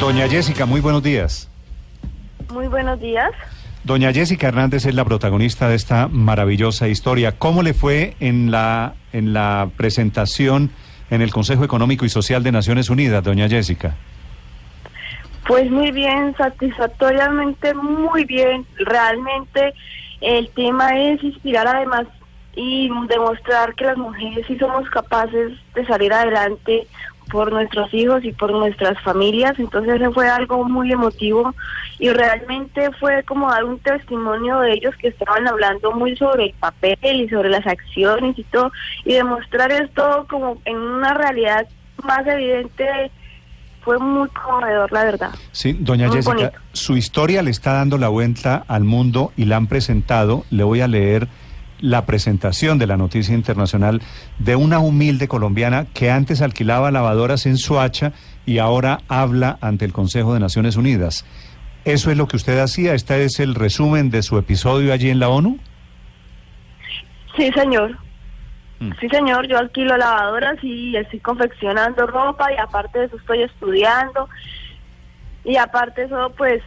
Doña Jessica, muy buenos días. Muy buenos días. Doña Jessica Hernández es la protagonista de esta maravillosa historia. ¿Cómo le fue en la, en la presentación en el Consejo Económico y Social de Naciones Unidas, doña Jessica? Pues muy bien, satisfactoriamente muy bien. Realmente el tema es inspirar además y demostrar que las mujeres sí somos capaces de salir adelante por nuestros hijos y por nuestras familias. Entonces fue algo muy emotivo y realmente fue como dar un testimonio de ellos que estaban hablando muy sobre el papel y sobre las acciones y todo y demostrar esto como en una realidad más evidente fue muy conmovedor, la verdad. Sí, doña Muy Jessica, bonito. su historia le está dando la vuelta al mundo y la han presentado. Le voy a leer la presentación de la noticia internacional de una humilde colombiana que antes alquilaba lavadoras en Suacha y ahora habla ante el Consejo de Naciones Unidas. ¿Eso es lo que usted hacía? ¿Este es el resumen de su episodio allí en la ONU? Sí, señor. Mm. Sí, señor, yo alquilo lavadoras y estoy confeccionando ropa y aparte de eso estoy estudiando y aparte de eso pues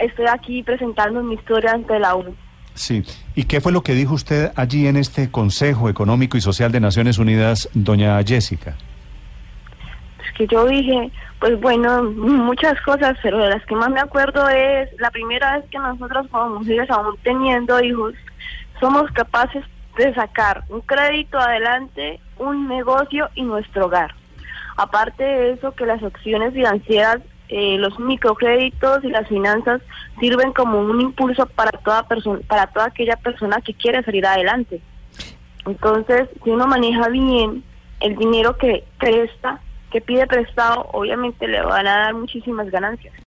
estoy aquí presentando mi historia ante la ONU. Sí. ¿Y qué fue lo que dijo usted allí en este Consejo Económico y Social de Naciones Unidas, doña Jessica? Es que yo dije, pues bueno, muchas cosas, pero de las que más me acuerdo es la primera vez que nosotros como mujeres, aún teniendo hijos, somos capaces de sacar un crédito adelante, un negocio y nuestro hogar. Aparte de eso, que las opciones financieras, eh, los microcréditos y las finanzas sirven como un impulso para toda persona, para toda aquella persona que quiere salir adelante. Entonces, si uno maneja bien el dinero que presta, que pide prestado, obviamente le van a dar muchísimas ganancias.